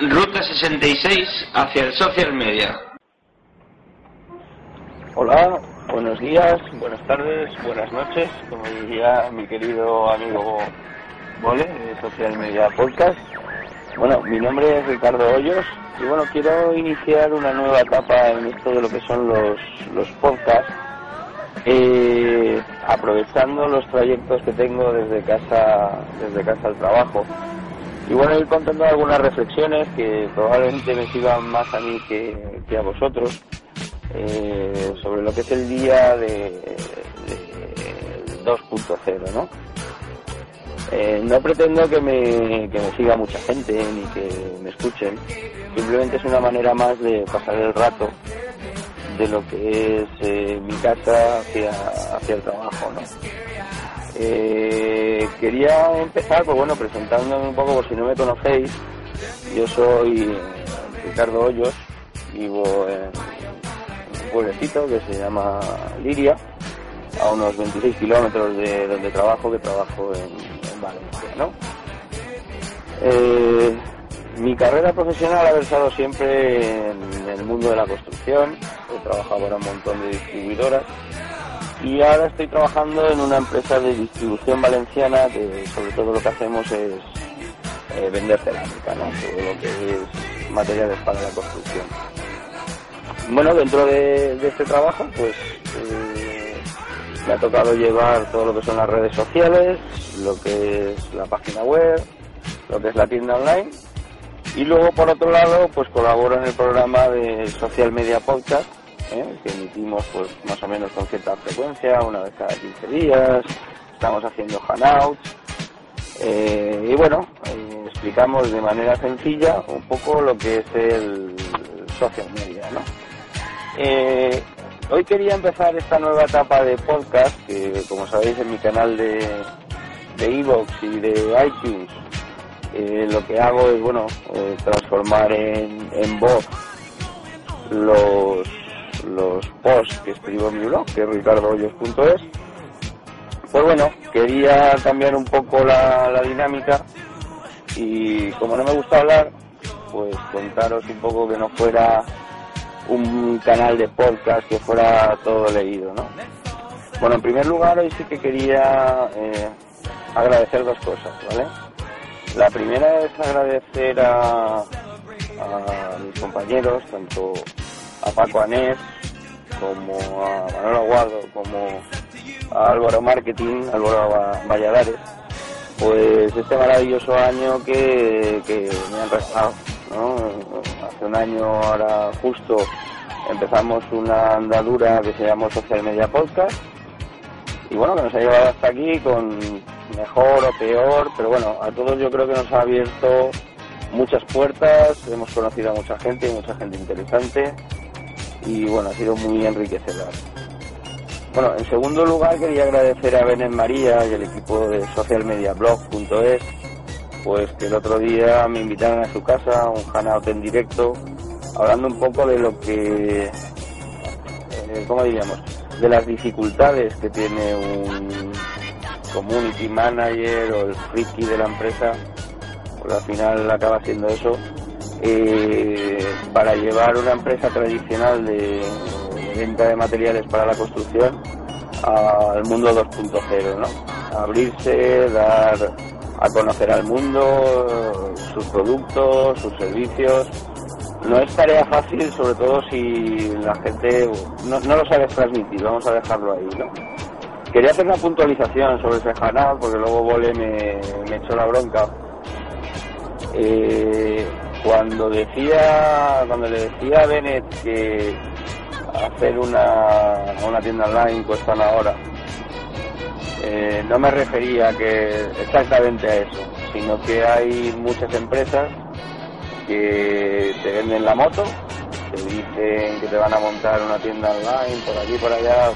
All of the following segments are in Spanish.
Ruta 66 hacia el social media. Hola, buenos días, buenas tardes, buenas noches, como diría mi querido amigo Vole de Social Media Podcast. Bueno, mi nombre es Ricardo Hoyos y bueno, quiero iniciar una nueva etapa en esto de lo que son los, los podcasts, eh, aprovechando los trayectos que tengo desde casa, desde casa al trabajo. Y bueno, ir contando algunas reflexiones que probablemente me sirvan más a mí que, que a vosotros eh, sobre lo que es el día de, de 2.0, ¿no? Eh, no pretendo que me, que me siga mucha gente ni que me escuchen, simplemente es una manera más de pasar el rato de lo que es eh, mi casa hacia, hacia el trabajo, ¿no? Eh, quería empezar, pues bueno, presentándome un poco por si no me conocéis. Yo soy Ricardo Hoyos, vivo en un pueblecito que se llama Liria, a unos 26 kilómetros de donde trabajo, que trabajo en, en Valencia. Eh, mi carrera profesional ha versado siempre en el mundo de la construcción, he trabajado para un montón de distribuidoras y ahora estoy trabajando en una empresa de distribución valenciana que sobre todo lo que hacemos es eh, vender cerámica, ¿no? todo lo que es materiales para la construcción. Bueno, dentro de, este trabajo, pues eh, me ha tocado llevar todo lo que son las redes sociales, lo que es la página web, lo que es la tienda online y luego por otro lado, pues colaboro en el programa de Social Media Podcast ¿eh? que emitimos pues más o menos con cierta frecuencia, una vez cada 15 días, estamos haciendo hangouts eh, y bueno, eh, explicamos de manera sencilla un poco lo que es el social media, ¿no? Hoy quería empezar esta nueva etapa de podcast, que como sabéis en mi canal de de Evox y de iTunes, lo que hago es, bueno, transformar en, en voz los los posts que escribo en mi blog, que es ricardohoyos.es. Pues bueno, quería cambiar un poco la, la dinámica y como no me gusta hablar, pues contaros un poco que no fuera un canal de podcast que fuera todo leído, ¿no? Bueno, en primer lugar hoy sí que quería eh, agradecer dos cosas, ¿vale? La primera es agradecer a, a mis compañeros, tanto a Paco Anés, como a Manuel Aguado, como a Álvaro Marketing, Álvaro Va- Valladares, pues este maravilloso año que, me han regalado, ¿no? Hace un año ahora justo empezamos una andadura que se llamó Social Media Podcast y bueno, que nos ha llevado hasta aquí con mejor o peor, pero bueno, a todos yo creo que nos ha abierto muchas puertas, hemos conocido a mucha gente, mucha gente interesante y bueno, ha sido muy enriquecedor. Bueno, en segundo lugar quería agradecer a Benet María y el equipo de socialmediablog.es pues que el otro día me invitaron a su casa un hangout en directo hablando un poco de lo que, eh, ¿cómo diríamos? De las dificultades que tiene un community manager o el friki de la empresa, pues al final acaba siendo eso, eh, para llevar una empresa tradicional de, venta de materiales para la construcción al mundo 2.0, ¿no? Abrirse, dar a conocer al mundo sus productos, sus servicios. No es tarea fácil, sobre todo si la gente no, lo sabes transmitir, vamos a dejarlo ahí, ¿no? Quería hacer una puntualización sobre ese canal, porque luego Vole me, me echó la bronca. Eh, cuando decía, cuando le decía a Bennett que hacer una, una tienda online cuesta una hora, eh, no me refería que exactamente a eso, sino que hay muchas empresas que te venden la moto, te dicen que te van a montar una tienda online por aquí por allá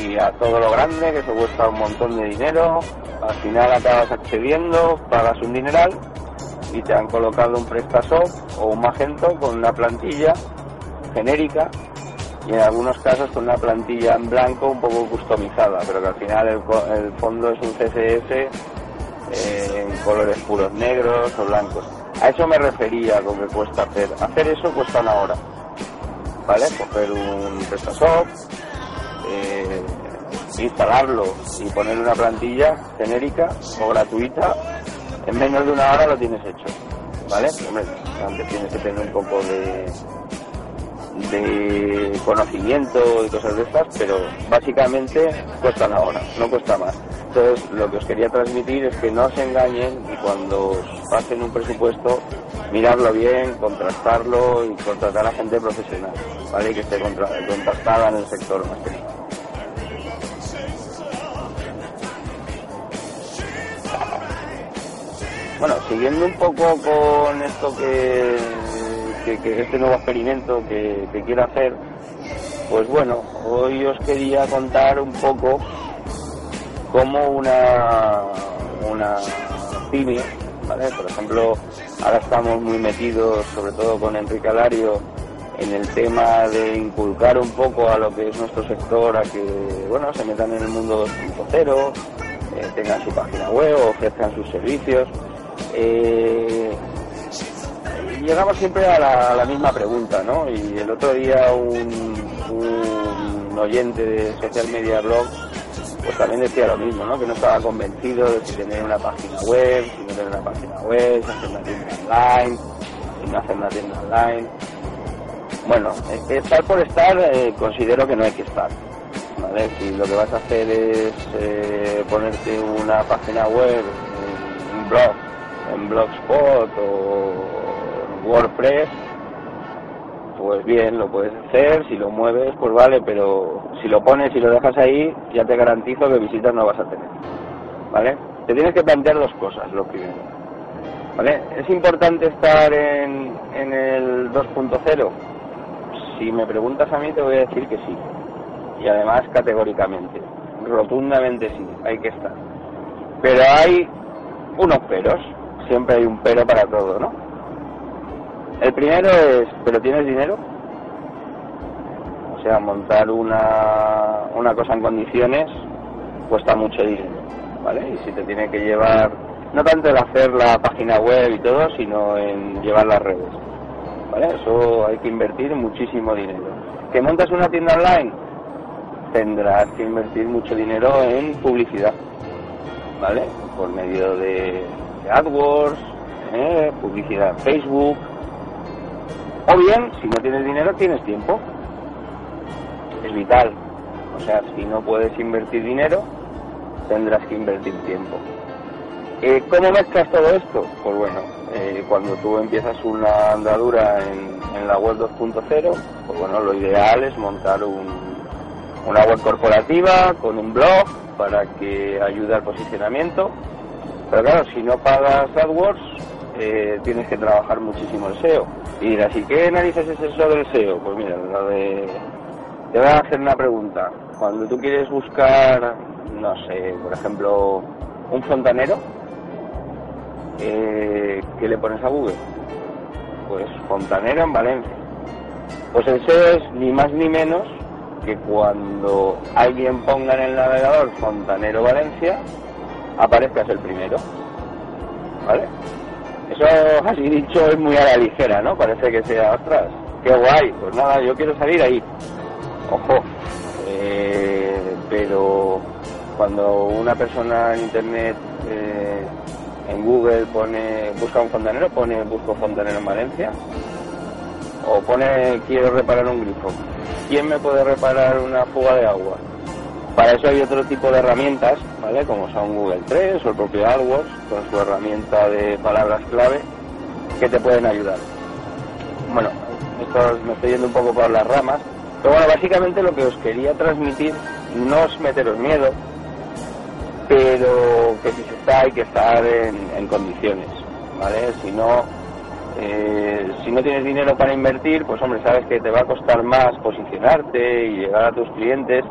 y, a todo lo grande, que eso cuesta un montón de dinero, al final acabas accediendo, pagas un dineral y te han colocado un PrestaShop o un Magento con una plantilla genérica y en algunos casos con una plantilla en blanco un poco customizada, pero que al final el, fondo es un CSS eh, en colores puros negros o blancos. A eso me refería con que cuesta hacer. Hacer eso cuesta una hora. ¿Vale? Coger un PrestaShop, eh, instalarlo y poner una plantilla genérica o gratuita, en menos de una hora lo tienes hecho. ¿Vale? Hombre, antes tienes que tener un poco de, de conocimiento y cosas de estas, pero básicamente cuesta una hora, no cuesta más. Entonces, lo que os quería transmitir es que no os engañen y cuando os pasen un presupuesto, mirarlo bien, contrastarlo y contratar a gente profesional, ¿vale? Que esté contrastada en el sector más Bueno, siguiendo un poco con esto que que, este nuevo experimento que, quiero hacer, pues bueno, hoy os quería contar un poco cómo una, una pyme, ¿vale? Por ejemplo, ahora estamos muy metidos, sobre todo con Enrique Alario, en el tema de inculcar un poco a lo que es nuestro sector a que, bueno, se metan en el mundo 2.0, eh, tengan su página web, ofrezcan sus servicios. Eh, llegamos siempre a la, misma pregunta, ¿no? Y el otro día un, oyente de Social Media Blog pues también decía lo mismo, ¿no? Que no estaba convencido de si tener una página web, si no tener una página web, si hacer una tienda online, si no hacer una tienda online. Bueno, estar por estar eh, considero que no hay que estar. ¿vale? Si lo que vas a hacer es eh, ponerte una página web, un blog, Blogspot o WordPress, pues bien, lo puedes hacer, si lo mueves, pues vale, pero si lo pones y lo dejas ahí, ya te garantizo que visitas no vas a tener. ¿Vale? Te tienes que plantear dos cosas, lo primero. ¿Vale? ¿Es importante estar en, en el 2.0? Si me preguntas a mí, te voy a decir que sí. Y además categóricamente, rotundamente sí, hay que estar. Pero hay unos peros, siempre hay un pero para todo, ¿no? El primero es, ¿pero tienes dinero? O sea, montar una, una cosa en condiciones cuesta mucho dinero, ¿vale? Y si te tiene que llevar, no tanto el hacer la página web y todo, sino en llevar las redes, ¿vale? Eso hay que invertir muchísimo dinero. ¿Que montas una tienda online? Tendrás que invertir mucho dinero en publicidad, ¿vale? Por medio de, AdWords, ¿eh? publicidad en Facebook, o bien, si no tienes dinero, tienes tiempo. Es vital. O sea, si no puedes invertir dinero, tendrás que invertir tiempo. Eh, ¿Cómo mezclas todo esto? Pues bueno, eh, cuando tú empiezas una andadura en, la web 2.0, pues bueno, lo ideal es montar una web corporativa con un blog para que ayude al posicionamiento. Pero claro, si no pagas AdWords, eh, tienes que trabajar muchísimo el SEO. Y dirás, ¿y qué narices es eso del SEO? Pues mira, lo de... te voy a hacer una pregunta. Cuando tú quieres buscar, no sé, por ejemplo, un fontanero, eh, ¿qué le pones a Google? Pues fontanero en Valencia. Pues el SEO es ni más ni menos que cuando alguien ponga en el navegador Fontanero Valencia, aparezcas el primero. ¿Vale? Eso, así dicho, es muy a la ligera, ¿no? Parece que sea, ostras, qué guay. Pues nada, yo quiero salir ahí. Ojo. Eh, pero cuando una persona en internet eh, en Google pone busca un fontanero, pone busco fontanero en Valencia o pone quiero reparar un grifo. ¿Quién me puede reparar una fuga de agua? Para eso hay otro tipo de herramientas, ¿vale? Como son Google 3 o el propio AdWords, con su herramienta de palabras clave, que te pueden ayudar. Bueno, esto me estoy yendo un poco por las ramas, pero bueno, básicamente lo que os quería transmitir no es meteros miedo, pero que si se está hay que estar en, condiciones, ¿vale? Si no, eh, si no tienes dinero para invertir, pues hombre, sabes que te va a costar más posicionarte y llegar a tus clientes,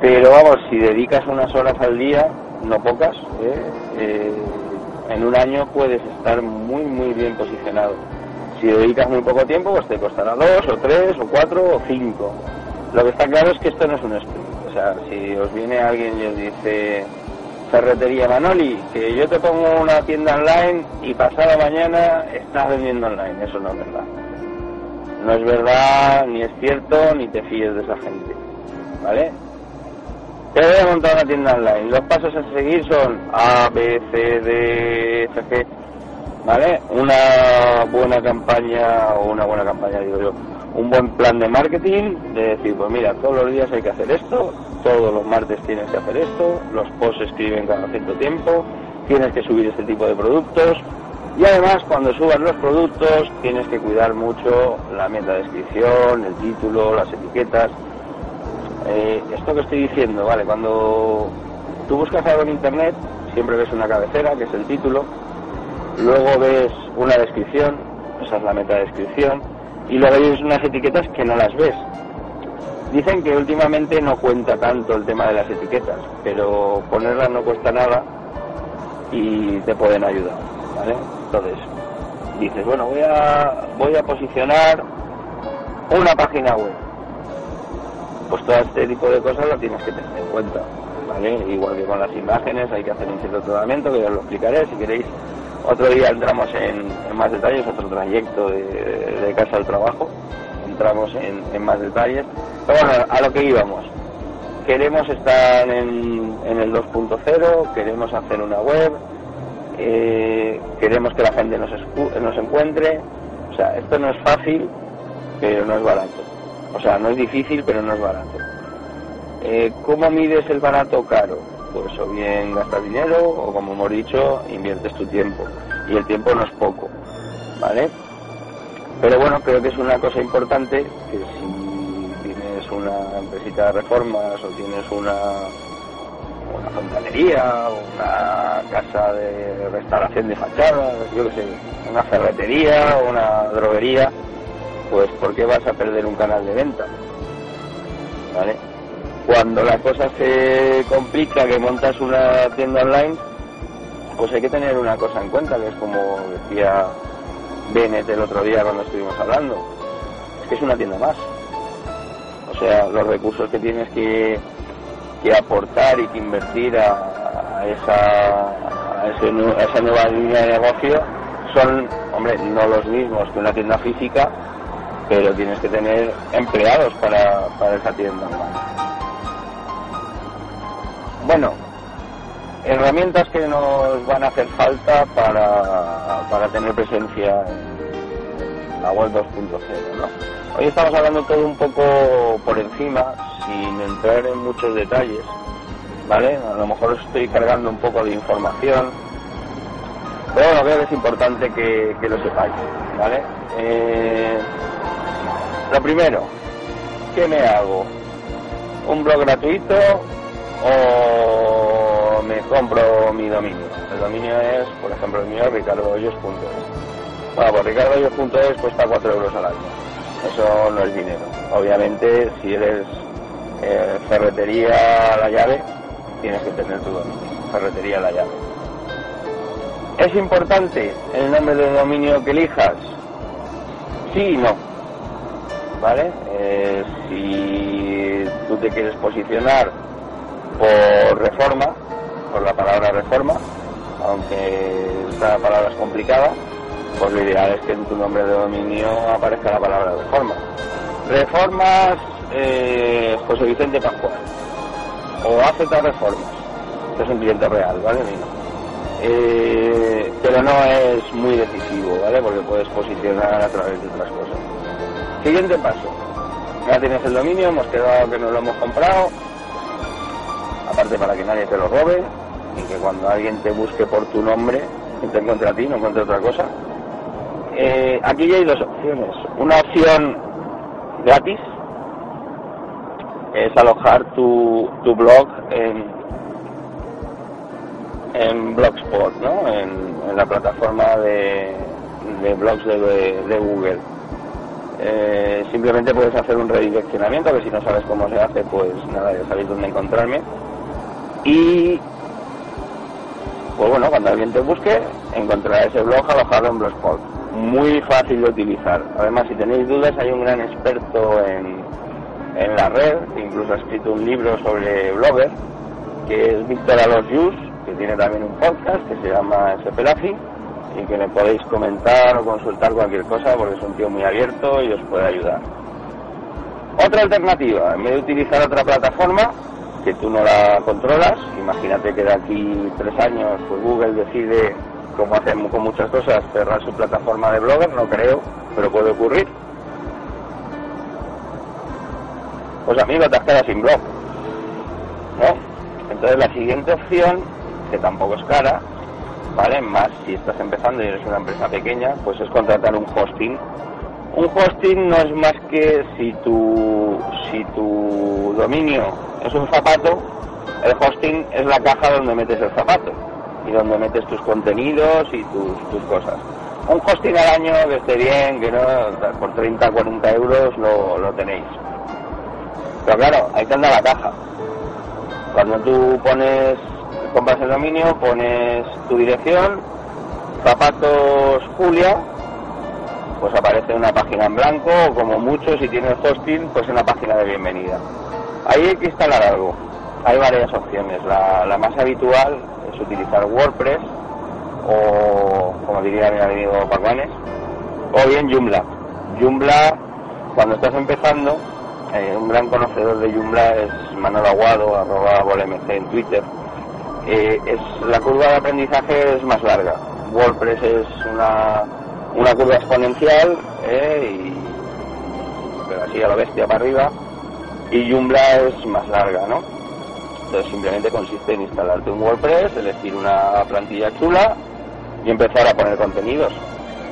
pero vamos, si dedicas unas horas al día, no pocas, ¿eh? Eh, en un año puedes estar muy, muy bien posicionado. Si dedicas muy poco tiempo, pues te costará dos, o tres, o cuatro, o cinco. Lo que está claro es que esto no es un sprint. O sea, si os viene alguien y os dice, ferretería Manoli, que yo te pongo una tienda online y pasada mañana estás vendiendo online, eso no es verdad. No es verdad, ni es cierto, ni te fíes de esa gente. ¿Vale? Te voy a montar una tienda online. Los pasos a seguir son A, B, C, D, F, G. ¿Vale? Una buena campaña, o una buena campaña, digo yo, un buen plan de marketing, de decir, pues mira, todos los días hay que hacer esto, todos los martes tienes que hacer esto, los posts se escriben cada cierto tiempo, tienes que subir este tipo de productos, y además cuando subas los productos tienes que cuidar mucho la meta descripción, el título, las etiquetas, eh, esto que estoy diciendo, vale, cuando tú buscas algo en internet, siempre ves una cabecera, que es el título, luego ves una descripción, esa es la meta descripción, y luego hay unas etiquetas que no las ves. Dicen que últimamente no cuenta tanto el tema de las etiquetas, pero ponerlas no cuesta nada y te pueden ayudar, ¿vale? Entonces, dices, bueno, voy a, voy a posicionar una página web pues todo este tipo de cosas lo tienes que tener en cuenta, ¿vale? Igual que con las imágenes hay que hacer un cierto tratamiento, que ya os lo explicaré, si queréis otro día entramos en, más detalles, otro trayecto de, casa al trabajo, entramos en, más detalles, pero bueno, a lo que íbamos, queremos estar en, el 2.0, queremos hacer una web, eh, queremos que la gente nos, nos encuentre, o sea, esto no es fácil, pero no es barato. O sea, no es difícil, pero no es barato. Eh, ¿Cómo mides el barato caro? Pues o bien gastas dinero o como hemos dicho, inviertes tu tiempo. Y el tiempo no es poco, ¿vale? Pero bueno, creo que es una cosa importante que si tienes una empresita de reformas o tienes una, una fontanería, una casa de restauración de fachadas, yo qué sé, una ferretería o una droguería, pues ¿por qué vas a perder un canal de venta? ¿Vale? Cuando la cosa se complica, que montas una tienda online, pues hay que tener una cosa en cuenta, que es como decía Bennett el otro día cuando estuvimos hablando, es que es una tienda más. O sea, los recursos que tienes que, aportar y que invertir a, esa, a esa nueva línea de negocio son, hombre, no los mismos que una tienda física, pero tienes que tener empleados para, esa tienda. Bueno, herramientas que nos van a hacer falta para, tener presencia en la web 2.0. ¿no? Hoy estamos hablando todo un poco por encima, sin entrar en muchos detalles, ¿vale? A lo mejor estoy cargando un poco de información, pero bueno, que es importante que, lo sepáis, ¿vale? Eh, lo primero, ¿qué me hago? ¿Un blog gratuito o me compro mi dominio? El dominio es, por ejemplo, el mío, ricardohoyos.es. Bueno, pues ricardohoyos.es cuesta 4 euros al año. Eso no es dinero. Obviamente, si eres eh, ferretería a la llave, tienes que tener tu dominio. Ferretería a la llave. ¿Es importante el nombre del dominio que elijas? Sí y no ¿vale? Eh, si tú te quieres posicionar por reforma, por la palabra reforma, aunque esta palabra es complicada, pues lo ideal es que en tu nombre de dominio aparezca la palabra reforma. Reformas eh, José Vicente Pascual o AZ Reformas, que es un cliente real, ¿vale? Eh, pero no es muy decisivo, ¿vale? Porque puedes posicionar a través de otras cosas. Siguiente paso. Ya tienes el dominio, hemos quedado que nos lo hemos comprado. Aparte para que nadie te lo robe y que cuando alguien te busque por tu nombre, te encuentre a ti, no encuentre otra cosa. Eh, aquí ya hay dos opciones. Una opción gratis es alojar tu, tu blog en, en Blogspot, ¿no? En, la plataforma de, de blogs de, Google. Eh, simplemente puedes hacer un redireccionamiento, que si no sabes cómo se hace, pues nada, ya sabéis dónde encontrarme. Y pues bueno, cuando alguien te busque, encontrará ese blog alojado en Blogspot. Muy fácil de utilizar. Además, si tenéis dudas, hay un gran experto en, en la red, incluso ha escrito un libro sobre Blogger, que es Víctor Alosius, que tiene también un podcast que se llama Sepelafi y que le podéis comentar o consultar cualquier cosa porque es un tío muy abierto y os puede ayudar. Otra alternativa, en vez de utilizar otra plataforma, que tú no la controlas. Imagínate que de aquí tres años pues Google decide, como hacemos con muchas cosas, cerrar su plataforma de blogger, no creo, pero puede ocurrir. Pues amigo, te has quedado sin blog. ¿No? Entonces la siguiente opción, que tampoco es cara, ¿vale? Más si estás empezando y eres una empresa pequeña, pues es contratar un hosting un hosting no es más que si tu, si tu dominio es un zapato, el hosting es la caja donde metes el zapato y donde metes tus contenidos y tus, tus cosas. Un hosting al año que esté bien, que no, por 30, 40 euros lo, lo tenéis. Pero claro, hay que andar la caja. Cuando tú pones, compras el dominio, pones tu dirección, zapatos Julia, pues aparece una página en blanco o como mucho si tienes hosting pues una página de bienvenida. Ahí hay que instalar algo. Hay varias opciones. La, más habitual es utilizar WordPress o como diría mi amigo Pacuanes o bien Joomla. Joomla cuando estás empezando eh, un gran conocedor de Joomla es Manuel Aguado, arroba en Twitter. Eh, es, la curva de aprendizaje es más larga. WordPress es una una curva exponencial, eh, y, así a la bestia para arriba, y Joomla es más larga, ¿no? Entonces simplemente consiste en instalarte un WordPress, elegir una plantilla chula y empezar a poner contenidos.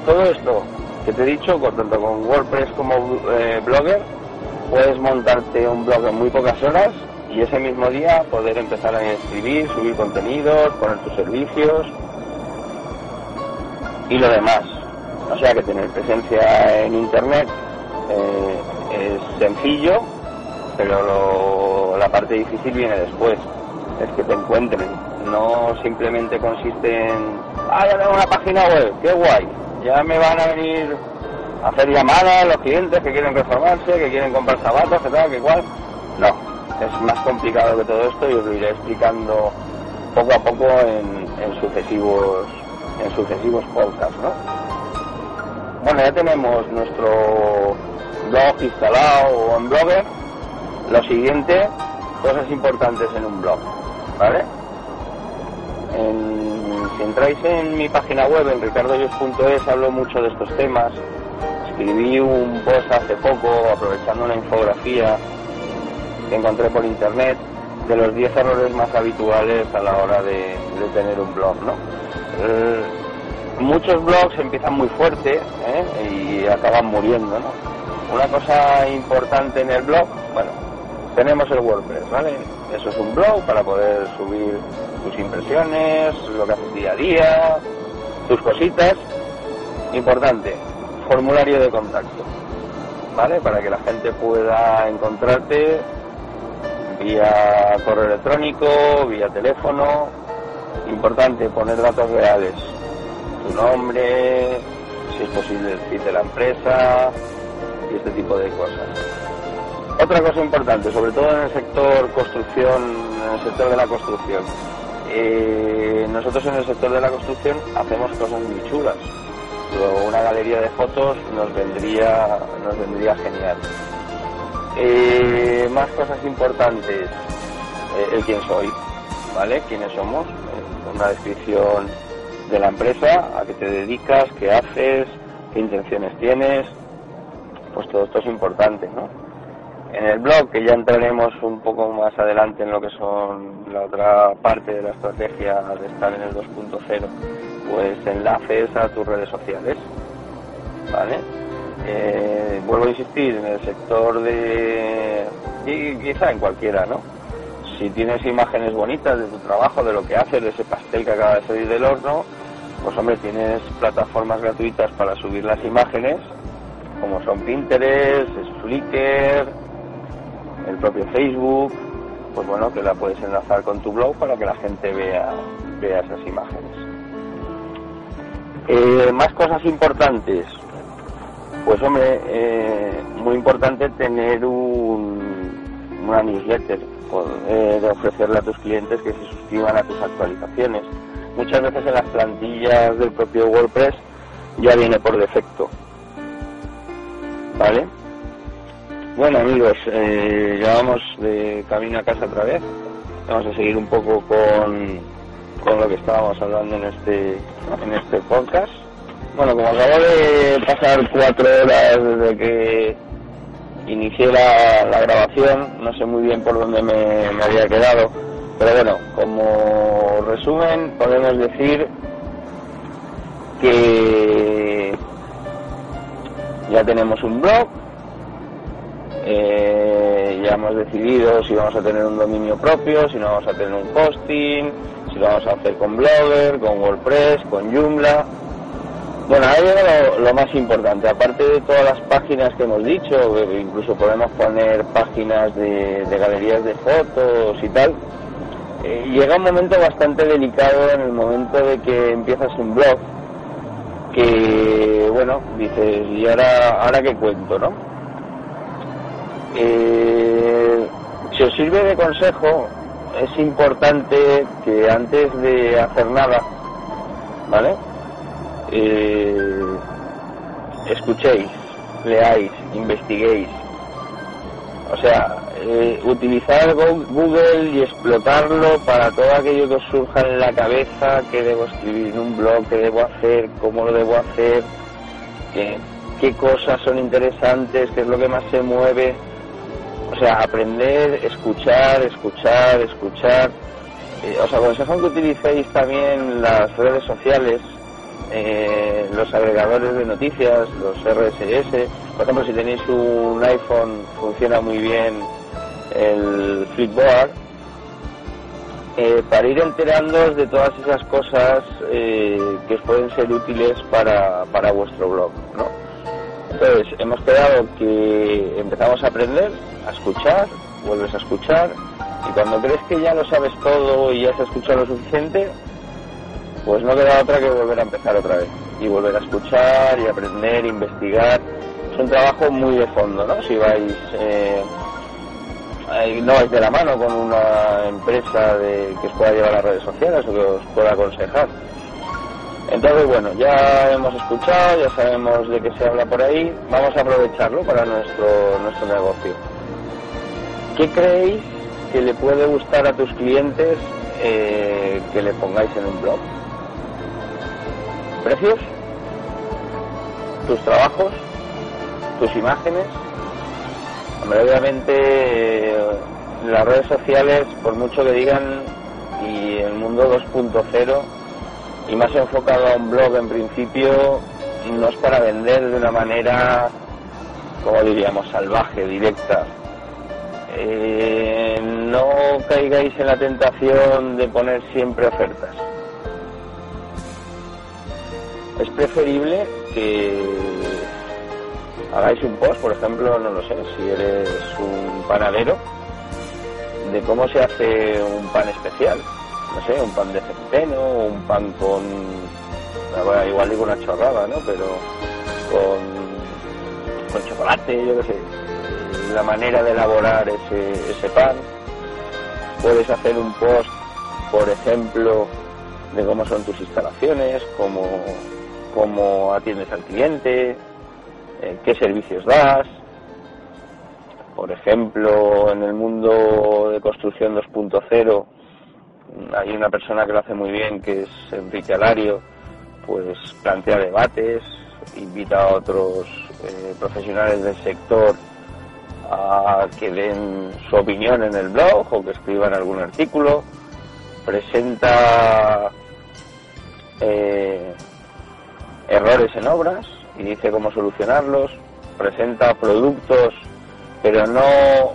Todo esto que te he dicho, tanto con WordPress como eh, Blogger, puedes montarte un blog en muy pocas horas y ese mismo día poder empezar a escribir, subir contenidos, poner tus servicios y lo demás. O sea que tener presencia en Internet eh, es sencillo, pero la parte difícil viene después, es que te encuentren. No simplemente consiste en, ah, ya tengo una página web, qué guay, ya me van a venir a hacer llamadas los clientes que quieren reformarse, que quieren comprar zapatos, que tal, que igual. No, es más complicado que todo esto y os lo iré explicando poco a poco en, sucesivos en sucesivos podcasts, ¿no? Bueno, ya tenemos nuestro blog instalado o en Blogger. Lo siguiente, cosas importantes en un blog, ¿vale? si entráis en mi página web, en ricardoyos.es, hablo mucho de estos temas. Escribí un post hace poco, aprovechando una infografía que encontré por internet, de los 10 errores más habituales a la hora de, tener un blog, ¿no? Eh, muchos blogs empiezan muy fuerte ¿eh? y acaban muriendo, ¿no? Una cosa importante en el blog, bueno, tenemos el WordPress, ¿vale? Eso es un blog para poder subir tus impresiones, lo que haces día a día, tus cositas. Importante, formulario de contacto, ¿vale? Para que la gente pueda encontrarte vía correo electrónico, vía teléfono. Importante, poner datos reales, tu nombre, si es posible decir de la empresa y este tipo de cosas. Otra cosa importante, sobre todo en el sector construcción, en el sector de la construcción. Eh, nosotros en el sector de la construcción hacemos cosas muy chulas. una galería de fotos nos vendría, nos vendría genial. Eh, más cosas importantes, eh, el quién soy, ¿vale? ¿Quiénes somos? una descripción de la empresa, a qué te dedicas, qué haces, qué intenciones tienes, pues todo esto es importante, ¿no? En el blog, que ya entraremos un poco más adelante en lo que son la otra parte de la estrategia de estar en el 2.0, pues enlaces a tus redes sociales. ¿vale? Eh, vuelvo a insistir, en el sector de... y quizá en cualquiera, ¿no? Si tienes imágenes bonitas de tu trabajo, de lo que haces, de ese pastel que acaba de salir del horno, pues hombre, tienes plataformas gratuitas para subir las imágenes, como son Pinterest, Flickr, el propio Facebook, pues bueno, que la puedes enlazar con tu blog para que la gente vea, vea esas imágenes. Eh, más cosas importantes. Pues hombre, eh, muy importante tener un, una newsletter, poder ofrecerle a tus clientes que se suscriban a tus actualizaciones. Muchas veces en las plantillas del propio WordPress ya viene por defecto. ¿Vale? Bueno amigos, eh, ya vamos de camino a casa otra vez. Vamos a seguir un poco con, con lo que estábamos hablando en este, en este podcast. Bueno, como acabo de pasar cuatro horas desde que inicié la, grabación, no sé muy bien por dónde me, había quedado, pero bueno, como resumen podemos decir que ya tenemos un blog, eh, ya hemos decidido si vamos a tener un dominio propio, si no vamos a tener un hosting, si lo vamos a hacer con Blogger, con WordPress, con Joomla. Bueno, ahí viene lo, más importante. Aparte de todas las páginas que hemos dicho, incluso podemos poner páginas de, galerías de fotos y tal. Eh, llega un momento bastante delicado en el momento de que empiezas un blog, que bueno, dices, ¿y ahora, ahora qué cuento, no? Eh, si os sirve de consejo, es importante que antes de hacer nada, ¿vale? Eh, escuchéis, leáis, investiguéis. O sea, eh, utilizar Google y explotarlo para todo aquello que os surja en la cabeza, que debo escribir en un blog, qué debo hacer, cómo lo debo hacer, qué cosas son interesantes, qué es lo que más se mueve o sea, aprender, escuchar, escuchar, escuchar. Eh, os aconsejo que utilicéis también las redes sociales, eh, los agregadores de noticias, los RSS. Por ejemplo, si tenéis un iPhone, funciona muy bien el Flipboard. Eh, para ir enterándoos de todas esas cosas que os pueden ser útiles para, para vuestro blog, ¿no? Entonces, hemos quedado que empezamos a aprender, a escuchar, vuelves a escuchar, y cuando crees que ya lo sabes todo y ya has escuchado lo suficiente, pues no queda otra que volver a empezar otra vez. Y volver a escuchar y aprender, investigar. Es un trabajo muy de fondo, ¿no? Si vais, eh, no vais de la mano con una empresa de, que os pueda llevar a las redes sociales o que os pueda aconsejar entonces, bueno, ya hemos escuchado, ya sabemos de qué se habla por ahí, vamos a aprovecharlo para nuestro, nuestro negocio. ¿Qué creéis que le puede gustar a tus clientes eh, que le pongáis en un blog? ¿Precios? ¿Tus trabajos? ¿Tus imágenes? Hombre, obviamente las redes sociales, por mucho que digan, y el mundo 2.0, y más enfocado a un blog en principio, no es para vender de una manera, como diríamos, salvaje, directa. Eh, no caigáis en la tentación de poner siempre ofertas. Es preferible que hagáis un post, por ejemplo, no lo sé, si eres un panadero, de cómo se hace un pan especial no sé, un pan de centeno, un pan con, igual digo una chorrada, ¿no? Pero con, con chocolate, yo qué sé, la manera de elaborar ese, ese pan. Puedes hacer un post, por ejemplo, de cómo son tus instalaciones, cómo, cómo atiendes al cliente, eh, qué servicios das. Por ejemplo, en el mundo de construcción 2.0, hay una persona que lo hace muy bien, que es Enrique Alario, pues plantea debates, invita a otros eh, profesionales del sector a que den su opinión en el blog o que escriban algún artículo, presenta eh, errores en obras, y dice cómo solucionarlos, presenta productos pero no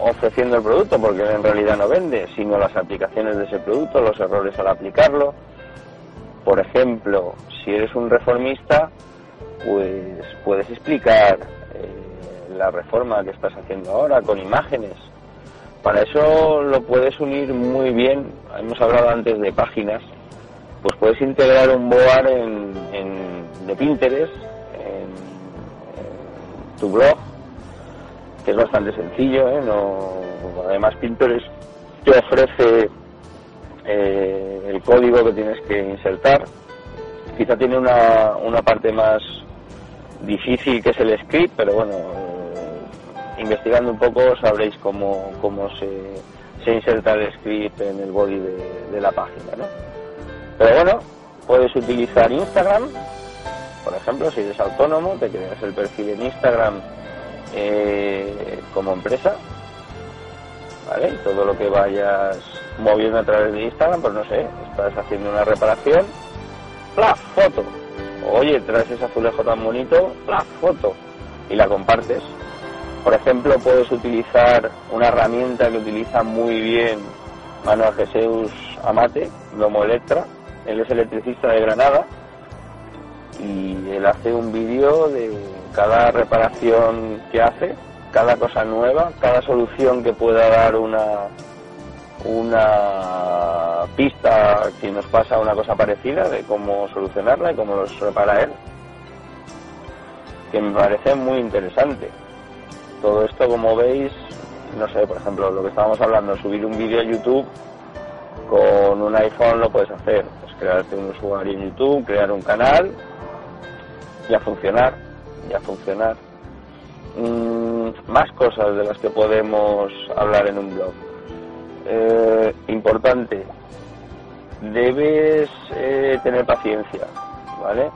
ofreciendo el producto porque en realidad no vende, sino las aplicaciones de ese producto, los errores al aplicarlo. Por ejemplo, si eres un reformista, pues puedes explicar eh, la reforma que estás haciendo ahora con imágenes. Para eso lo puedes unir muy bien. Hemos hablado antes de páginas. Pues puedes integrar un board en, de Pinterest en, tu blog, que es bastante sencillo. ¿eh? No, además, Pinterest te ofrece eh, el código que tienes que insertar. Quizá tiene una, una parte más difícil que es el script, pero bueno, eh, investigando un poco sabréis cómo, cómo se, se, inserta el script en el body de, la página. ¿no? Pero bueno, puedes utilizar Instagram, por ejemplo, si eres autónomo, te creas el perfil en Instagram eh, como empresa, ¿vale? todo lo que vayas moviendo a través de Instagram, pues no sé, estás haciendo una reparación, ¡la foto! Oye, traes ese azulejo tan bonito, ¡la foto! Y la compartes. Por ejemplo, puedes utilizar una herramienta que utiliza muy bien Manuel Jesús Amate, Domo Electra. Él es electricista de Granada y él hace un vídeo de cada reparación que hace, cada cosa nueva, cada solución que pueda dar una, una pista que nos pasa una cosa parecida de cómo solucionarla y cómo lo repara él, que me parece muy interesante. Todo esto, como veis, no sé, por ejemplo, lo que estábamos hablando, subir un vídeo a YouTube con un iPhone lo puedes hacer, es crearte un usuario en YouTube, crear un canal y a funcionar, y a funcionar. Mm, más cosas de las que podemos hablar en un blog eh, importante, debes eh, tener paciencia, ¿vale?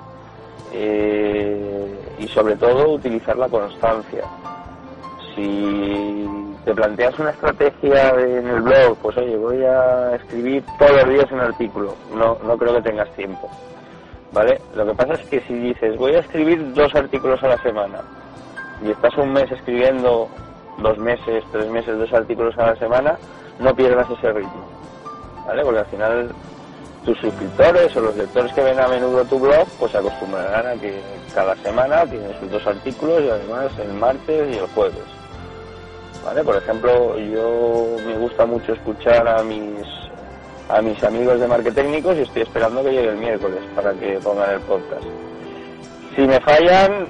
Eh, y sobre todo utilizar la constancia. Si te planteas una estrategia en el blog, pues oye, voy a escribir todos los días un artículo, no, no creo que tengas tiempo, ¿vale? Lo que pasa es que si dices, voy a escribir dos artículos a la semana, y estás un mes escribiendo dos meses, tres meses, dos artículos a la semana, no pierdas ese ritmo, ¿vale? Porque al final tus suscriptores o los lectores que ven a menudo tu blog, pues se acostumbrarán a que cada semana tienes sus dos artículos y además el martes y el jueves. ¿Vale? Por ejemplo, yo me gusta mucho escuchar a mis a mis amigos de marketécnicos y estoy esperando que llegue el miércoles para que pongan el podcast. Si me fallan,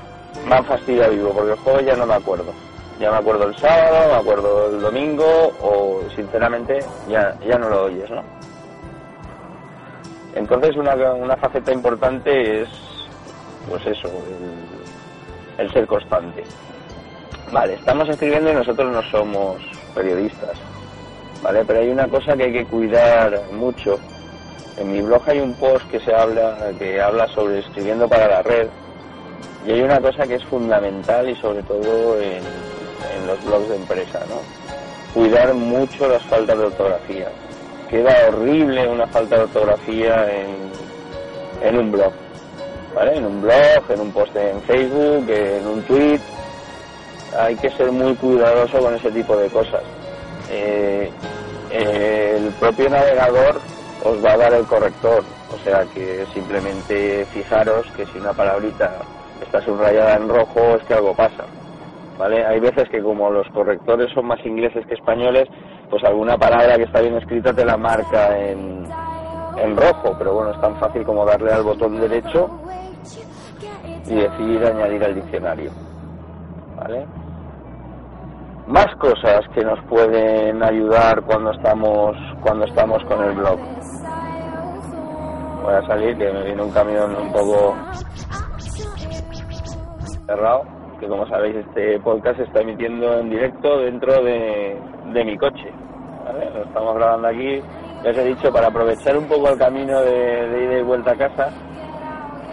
me han fastidiado vivo, porque el jueves ya no me acuerdo ya me acuerdo el sábado, me acuerdo el domingo o sinceramente ya, ya no lo oyes, ¿no? Entonces una, una faceta importante es pues eso, el, el ser constante. Vale, estamos escribiendo y nosotros no somos periodistas, ¿vale? Pero hay una cosa que hay que cuidar mucho. En mi blog hay un post que se habla, que habla sobre escribiendo para la red, y hay una cosa que es fundamental y sobre todo en, en los blogs de empresa, ¿no? Cuidar mucho las faltas de ortografía. Queda horrible una falta de ortografía en, en un blog, ¿vale? En un blog, en un post en Facebook, en un tweet. Hay que ser muy cuidadoso con ese tipo de cosas. Eh, el propio navegador os va a dar el corrector, o sea que simplemente fijaros que si una palabrita está subrayada en rojo es que algo pasa. Hay veces que como los correctores son más ingleses que españoles, pues alguna palabra que está bien escrita te la marca en, en rojo, pero bueno, es tan fácil como darle al botón derecho y decidir añadir al diccionario, ¿vale? Más cosas que nos pueden ayudar cuando estamos cuando estamos con el blog. Voy a salir que me viene un camión un poco cerrado que como sabéis este podcast se está emitiendo en directo dentro de, mi coche. Lo estamos grabando aquí, ya os he dicho, para aprovechar un poco el camino de, ida y vuelta a casa,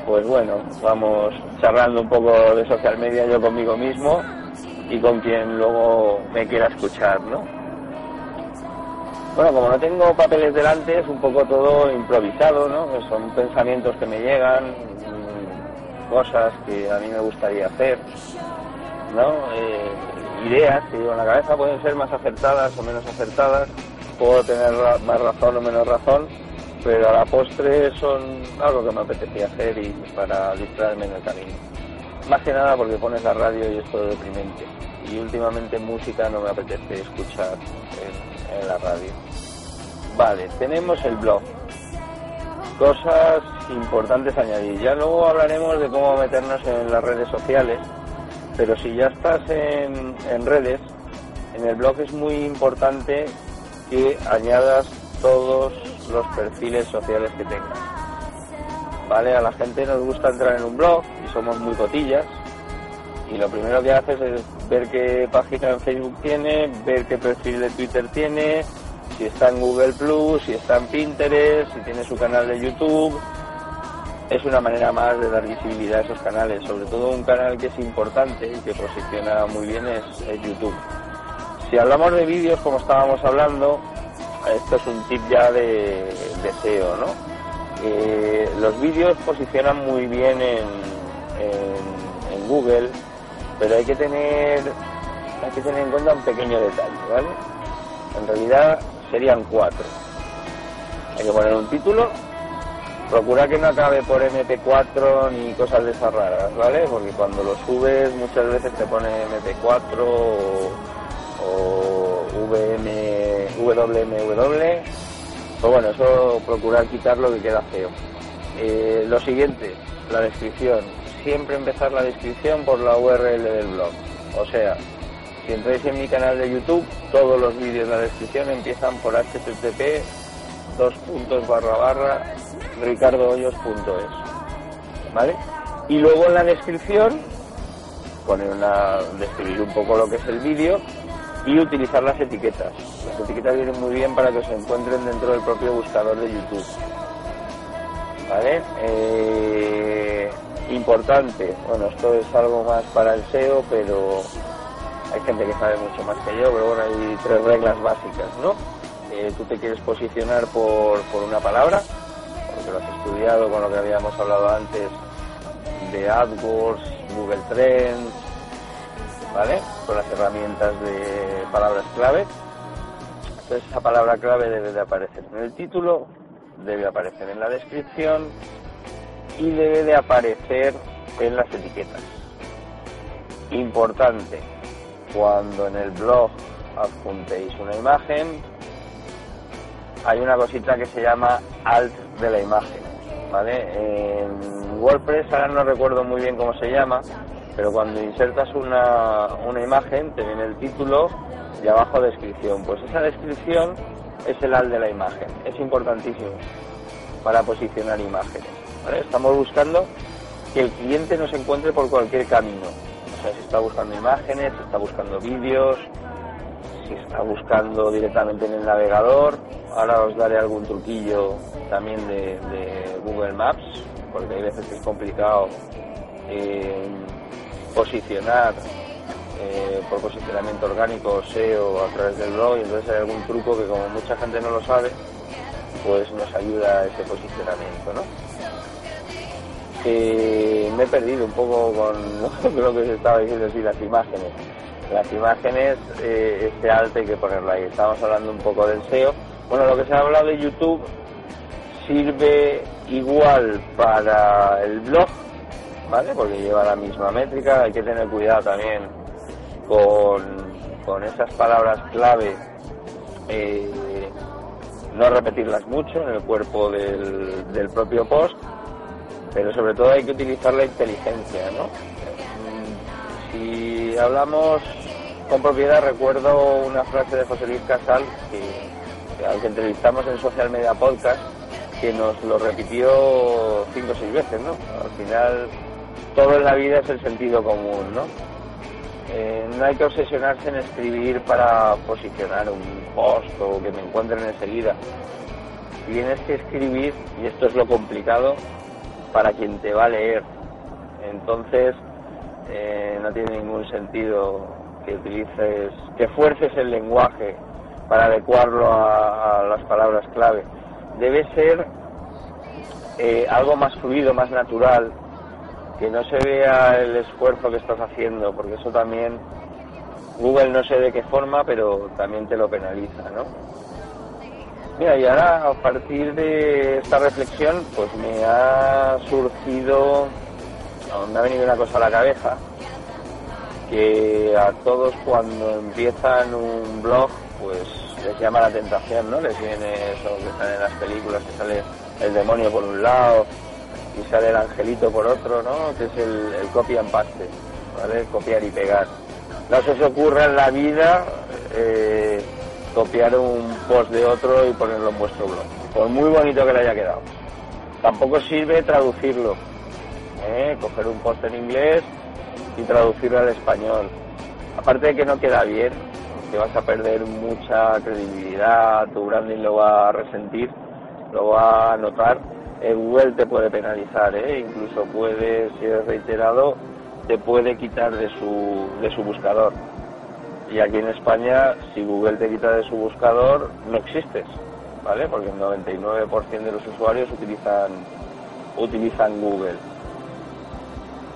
pues bueno, vamos charlando un poco de social media yo conmigo mismo y con quien luego me quiera escuchar, ¿no? Bueno, como no tengo papeles delante, es un poco todo improvisado, ¿no? Son pensamientos que me llegan, cosas que a mí me gustaría hacer, ¿no? Eh, ideas que llevo en la cabeza pueden ser más acertadas o menos acertadas, puedo tener más razón o menos razón, pero a la postre son algo que me apetecía hacer y para distraerme en el camino. Más que nada porque pones la radio y es todo deprimente. Y últimamente música no me apetece escuchar en, la radio. Vale, tenemos el blog. Cosas importantes añadir. Ya luego hablaremos de cómo meternos en las redes sociales, pero si ya estás en redes, en el blog es muy importante que añadas todos los perfiles sociales que tengas. ¿Vale? A la gente nos gusta entrar en un blog y somos muy cotillas. Y lo primero que haces es ver qué página en Facebook tiene, ver qué perfil de Twitter tiene, si está en Google Plus, si está en Pinterest, si tiene su canal de YouTube. Es una manera más de dar visibilidad a esos canales, sobre todo un canal que es importante y que posiciona muy bien es, YouTube. Si hablamos de vídeos, como estábamos hablando, esto es un tip ya de, SEO, ¿no? Eh, los vídeos posicionan muy bien en, Google, pero hay que tener hay que tener en cuenta un pequeño detalle, ¿vale? En realidad serían cuatro. Hay que poner un título, procura que no acabe por MP4 ni cosas de esas raras, ¿vale? Porque cuando lo subes muchas veces te pone MP4 o, VM, WMW. Pues bueno, eso procurar quitarlo que queda feo. Eh, lo siguiente, la descripción. Siempre empezar la descripción por la URL del blog. O sea, si entráis en mi canal de YouTube, todos los vídeos de la descripción empiezan por http dos puntos barra barra ricardohoyos.es. ¿Vale? Y luego en la descripción poner una, describir un poco lo que es el vídeo y utilizar las etiquetas. Las etiquetas vienen muy bien para que se encuentren dentro del propio buscador de YouTube. ¿Vale? Eh, importante, bueno, esto es algo más para el SEO, pero hay gente que sabe mucho más que yo, pero bueno, hay tres reglas básicas, ¿no? Eh, tú te quieres posicionar por, por una palabra, porque lo has estudiado con lo que habíamos hablado antes de AdWords, Google Trends, ¿vale? Con las herramientas de palabras clave. Entonces esa palabra clave debe de aparecer en el título, debe aparecer en la descripción y debe de aparecer en las etiquetas. Importante, cuando en el blog adjuntéis una imagen, hay una cosita que se llama alt de la imagen, ¿vale? En WordPress ahora no recuerdo muy bien cómo se llama, pero cuando insertas una, una imagen te viene el título y abajo descripción. Pues esa descripción es el alt de la imagen, es importantísimo para posicionar imágenes. Estamos buscando que el cliente nos encuentre por cualquier camino, o sea, si está buscando imágenes, si está buscando vídeos, si está buscando directamente en el navegador. Ahora os daré algún truquillo también de, Google Maps, porque hay veces que es complicado eh, posicionar eh, por posicionamiento orgánico SEO a través del blog y entonces hay algún truco que como mucha gente no lo sabe, pues nos ayuda a ese posicionamiento, ¿no? que me he perdido un poco con lo que se estaba diciendo, sí, las imágenes. Las imágenes, eh, este alto hay que ponerlo ahí. Estamos hablando un poco del SEO. Bueno, lo que se ha hablado de YouTube sirve igual para el blog, ¿vale? Porque lleva la misma métrica. Hay que tener cuidado también con, con esas palabras clave. Eh, no repetirlas mucho en el cuerpo del, del propio post pero sobre todo hay que utilizar la inteligencia, ¿no? Mm, si hablamos con propiedad, recuerdo una frase de José Luis Casal, que, al que entrevistamos en Social Media Podcast, que nos lo repitió cinco o seis veces, ¿no? Al final, todo en la vida es el sentido común, ¿no? Eh, no hay que obsesionarse en escribir para posicionar un post o que me encuentren enseguida. Tienes que escribir, y esto es lo complicado, para quien te va a leer. Entonces, eh, no tiene ningún sentido que utilices, que fuerces el lenguaje para adecuarlo a, las palabras clave. Debe ser eh, algo más fluido, más natural, que no se vea el esfuerzo que estás haciendo, porque eso también Google no sé de qué forma, pero también te lo penaliza, ¿no? Mira, y ahora a partir de esta reflexión, pues me ha surgido, me ha venido una cosa a la cabeza, que a todos cuando empiezan un blog, pues les llama la tentación, ¿no? Les viene eso que sale en las películas, que sale el demonio por un lado y sale el angelito por otro, ¿no? Que es el, el copia and paste, ¿vale? Copiar y pegar. No se os ocurra en la vida eh, copiar un post de otro y ponerlo en vuestro blog, por muy bonito que le haya quedado. Tampoco sirve traducirlo, ¿eh? coger un post en inglés y traducirlo al español. Aparte de que no queda bien, que vas a perder mucha credibilidad, tu branding lo va a resentir, lo va a notar. Google te puede penalizar, ¿eh? incluso puede, si es reiterado, te puede quitar de su, de su buscador. Y aquí en España, si Google te quita de su buscador, no existes, ¿vale? Porque el 99% de los usuarios utilizan, utilizan Google.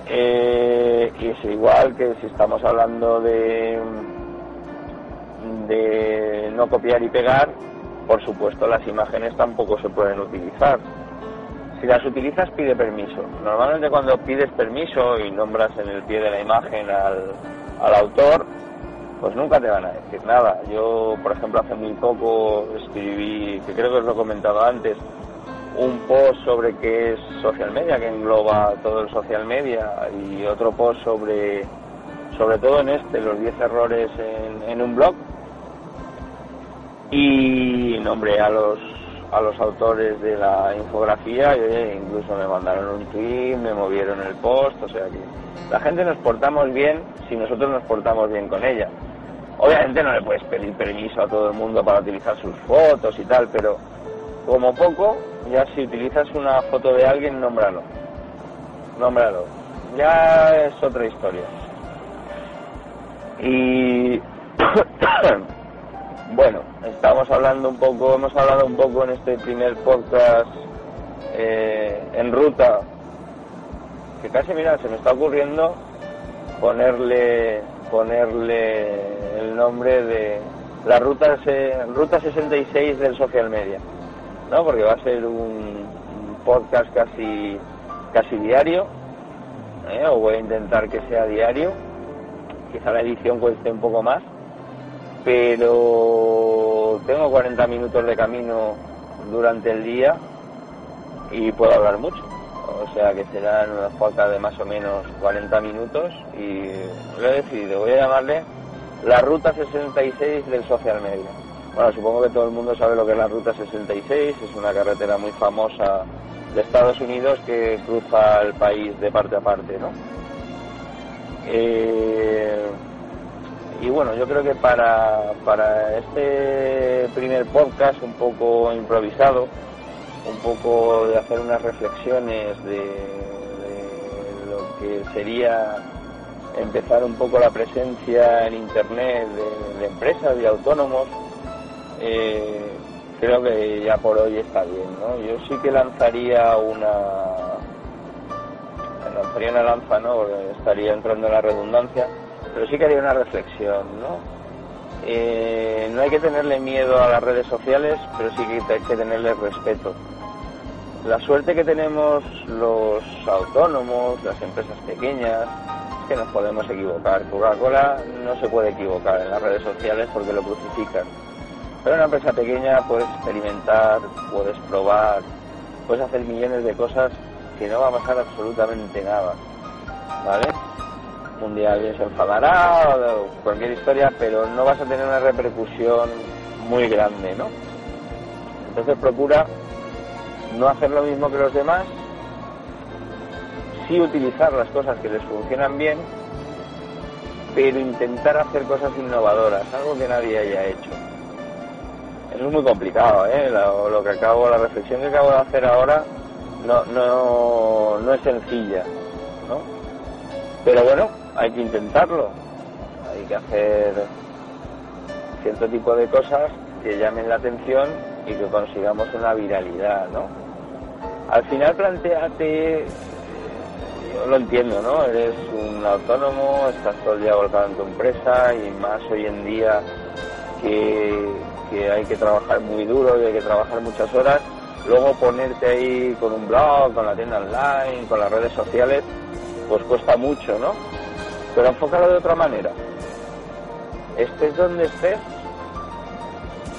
Eh, y es igual que si estamos hablando de, de no copiar y pegar, por supuesto las imágenes tampoco se pueden utilizar. Si las utilizas pide permiso. Normalmente cuando pides permiso y nombras en el pie de la imagen al, al autor, pues nunca te van a decir nada. Yo, por ejemplo, hace muy poco escribí, que creo que os lo he comentado antes, un post sobre qué es social media, que engloba todo el social media, y otro post sobre, sobre todo en este, los 10 errores en, en un blog. Y nombré a los, a los autores de la infografía, y incluso me mandaron un tweet, me movieron el post, o sea que la gente nos portamos bien si nosotros nos portamos bien con ella. Obviamente no le puedes pedir permiso a todo el mundo para utilizar sus fotos y tal, pero como poco, ya si utilizas una foto de alguien, nómbralo. Nómbralo. Ya es otra historia. Y bueno, estamos hablando un poco, hemos hablado un poco en este primer podcast eh, en ruta, que casi mira, se me está ocurriendo ponerle ponerle el nombre de la ruta, ruta 66 del social media. ¿no? Porque va a ser un, podcast casi, casi diario, ¿eh? o voy a intentar que sea diario, quizá la edición cueste un poco más, pero tengo 40 minutos de camino durante el día y puedo hablar mucho. O sea que serán una podcast de más o menos 40 minutos y lo he decidido, voy a llamarle la ruta 66 del social media. Bueno, supongo que todo el mundo sabe lo que es la Ruta 66, es una carretera muy famosa de Estados Unidos que cruza el país de parte a parte, ¿no? Eh, y bueno, yo creo que para, para este primer podcast un poco improvisado, un poco de hacer unas reflexiones de, lo que sería empezar un poco la presencia en Internet de, empresas y autónomos, eh, creo que ya por hoy está bien, ¿no? Yo sí que lanzaría una lanzaría una lanza, ¿no? Estaría entrando en la redundancia, pero sí que haría una reflexión, ¿no? Eh, no hay que tenerle miedo a las redes sociales, pero sí que hay que tenerle respeto. La suerte que tenemos los autónomos, las empresas pequeñas, es que nos podemos equivocar. Coca-Cola no se puede equivocar en las redes sociales porque lo crucifican pero una empresa pequeña puedes experimentar, puedes probar, puedes hacer millones de cosas que no va a pasar absolutamente nada. ¿Vale? Un día se enfadará o cualquier historia, pero no vas a tener una repercusión muy grande, ¿no? Entonces procura no hacer lo mismo que los demás, sí utilizar las cosas que les funcionan bien, pero intentar hacer cosas innovadoras, algo que nadie haya hecho. Eso es muy complicado, ¿eh? Lo, que acabo, la reflexión que acabo de hacer ahora no, no, no es sencilla, ¿no? Pero bueno, hay que intentarlo. Hay que hacer cierto tipo de cosas que llamen la atención y que consigamos una viralidad, ¿no? Al final planteate, yo lo entiendo, ¿no? Eres un autónomo, estás todo el día volcado en tu empresa y más hoy en día que, que hay que trabajar muy duro y hay que trabajar muchas horas. Luego ponerte ahí con un blog, con la tienda online, con las redes sociales, pues cuesta mucho, ¿no? Pero enfócalo de otra manera. Estés donde estés,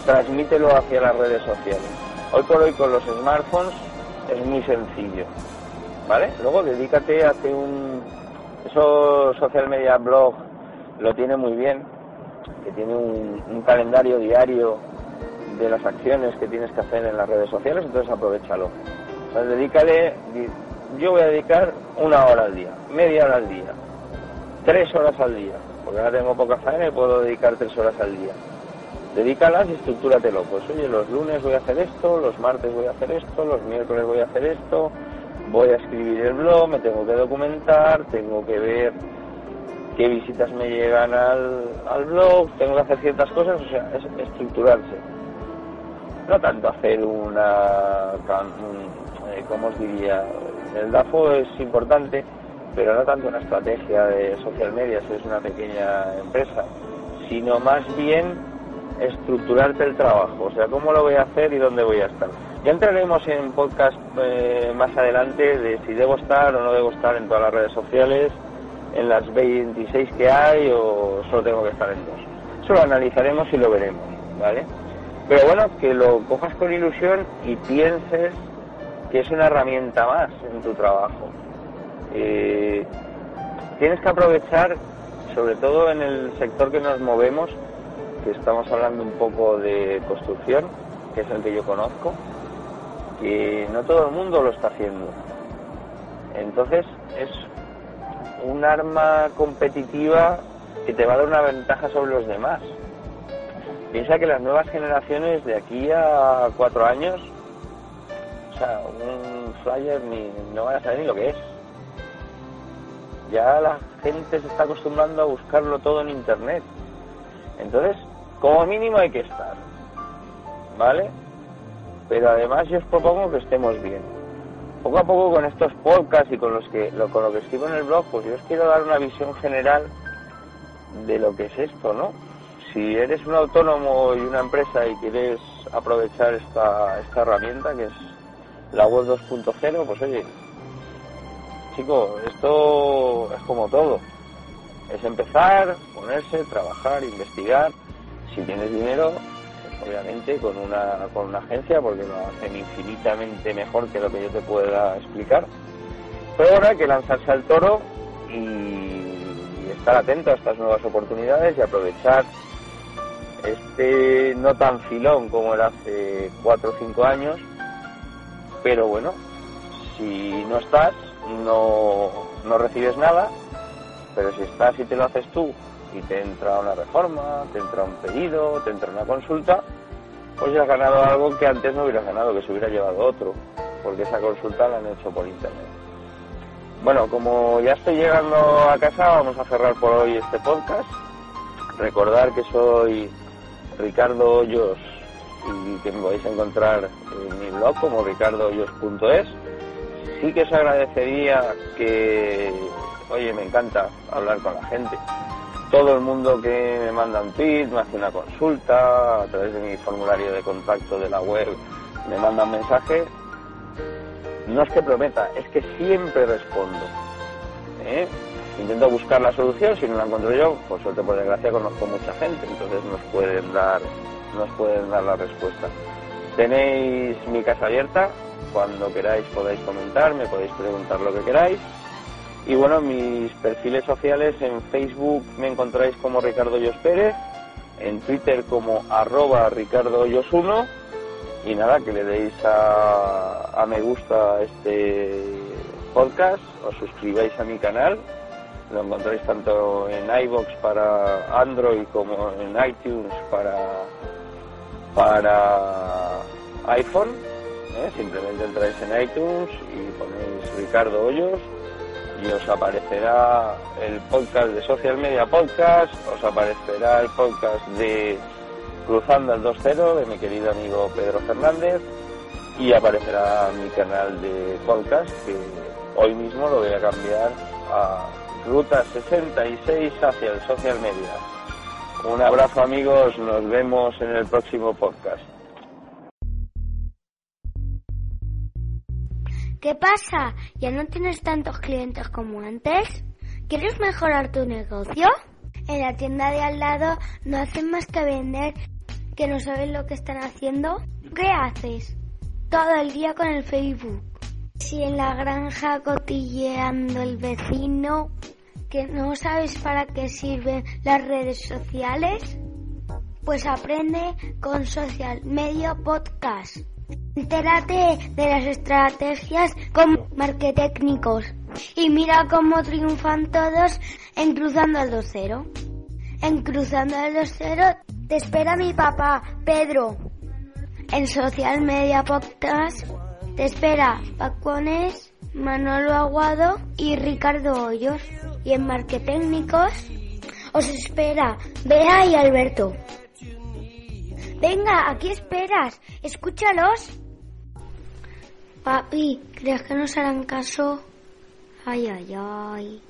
transmítelo hacia las redes sociales. Hoy por hoy con los smartphones es muy sencillo, ¿vale? Luego dedícate a hacer un... Eso social media blog lo tiene muy bien, que tiene un, calendario diario de las acciones que tienes que hacer en las redes sociales, entonces aprovechalo. O sea, dedícale, yo voy a dedicar una hora al día, media hora al día, tres horas al día, porque ahora tengo poca faena y puedo dedicar tres horas al día. Dedícalas y estructúratelo. Pues oye, los lunes voy a hacer esto, los martes voy a hacer esto, los miércoles voy a hacer esto, voy a escribir el blog, me tengo que documentar, tengo que ver qué visitas me llegan al, al blog, tengo que hacer ciertas cosas, o sea, es estructurarse. No tanto hacer una, un- eh, ¿cómo os diría? El DAFO es importante, pero no tanto una estrategia de social media si es una pequeña empresa, sino más bien estructurarte el trabajo, o sea, cómo lo voy a hacer y dónde voy a estar. Ya entraremos en podcast eh, más adelante de si debo estar o no debo estar en todas las redes sociales, en las 26 que hay o solo tengo que estar en dos. Eso lo analizaremos y lo veremos, ¿vale? Pero bueno, que lo cojas con ilusión y pienses que es una herramienta más en tu trabajo. Eh, tienes que aprovechar, sobre todo en el sector que nos movemos, que estamos hablando un poco de construcción, que es el que yo conozco, que no todo el mundo lo está haciendo. Entonces es un arma competitiva que te va a dar una ventaja sobre los demás. Piensa que las nuevas generaciones de aquí a cuatro años, o sea, un flyer ni, no van a saber ni lo que es. Ya la gente se está acostumbrando a buscarlo todo en internet. Entonces, como mínimo hay que estar, ¿vale? Pero además yo os propongo que estemos bien. Poco a poco con estos podcasts y con los que lo, con lo que escribo en el blog, pues yo os quiero dar una visión general de lo que es esto, ¿no? Si eres un autónomo y una empresa y quieres aprovechar esta, esta herramienta que es la web 2.0, pues oye, chico, esto es como todo. Es empezar, ponerse, trabajar, investigar. Si tienes dinero, pues obviamente con una, con una agencia, porque lo hacen infinitamente mejor que lo que yo te pueda explicar. Pero bueno, hay que lanzarse al toro y, y estar atento a estas nuevas oportunidades y aprovechar este no tan filón como era hace cuatro o cinco años, pero bueno, si no estás, no, no recibes nada, pero si estás y te lo haces tú y te entra una reforma, te entra un pedido, te entra una consulta, pues ya has ganado algo que antes no hubieras ganado, que se hubiera llevado otro, porque esa consulta la han hecho por internet. Bueno, como ya estoy llegando a casa, vamos a cerrar por hoy este podcast. Recordar que soy Ricardo Hoyos y que me podéis encontrar en mi blog como ricardohoyos.es. Sí que os agradecería que, oye, me encanta hablar con la gente. Todo el mundo que me manda un tweet, me hace una consulta, a través de mi formulario de contacto de la web, me manda un mensaje. No es que prometa, es que siempre respondo. ¿eh? Intento buscar la solución, si no la encuentro yo, por suerte por desgracia conozco mucha gente, entonces nos pueden dar, nos pueden dar la respuesta. Tenéis mi casa abierta, cuando queráis podéis comentar, me podéis preguntar lo que queráis. Y bueno, mis perfiles sociales en Facebook me encontráis como Ricardo Hoyos Pérez, en Twitter como arroba Ricardo Hoyos 1 y nada, que le deis a, a me gusta a este podcast, os suscribáis a mi canal, lo encontráis tanto en iBox para Android como en iTunes para, para iPhone. ¿eh? Simplemente entráis en iTunes y ponéis Ricardo Hoyos y os aparecerá el podcast de Social Media Podcast, os aparecerá el podcast de Cruzando el 2.0 de mi querido amigo Pedro Fernández y aparecerá mi canal de podcast que hoy mismo lo voy a cambiar a Ruta 66 hacia el social media. Un abrazo amigos, nos vemos en el próximo podcast. ¿Qué pasa? ¿Ya no tienes tantos clientes como antes? ¿Quieres mejorar tu negocio? En la tienda de al lado no hacen más que vender, que no saben lo que están haciendo. ¿Qué haces? Todo el día con el Facebook. Si en la granja cotilleando el vecino, que no sabes para qué sirven las redes sociales, pues aprende con Social Media Podcast. Entérate de las estrategias con marquetécnicos y mira cómo triunfan todos en Cruzando el 2-0. En Cruzando el 2-0 te espera mi papá, Pedro. En Social Media Podcast te espera Pacones, Manolo Aguado y Ricardo Hoyos. Y en Marquetécnicos os espera Bea y Alberto. Venga, aquí esperas. Escúchalos. Papi, ¿crees que nos harán caso? Ay, ay, ay.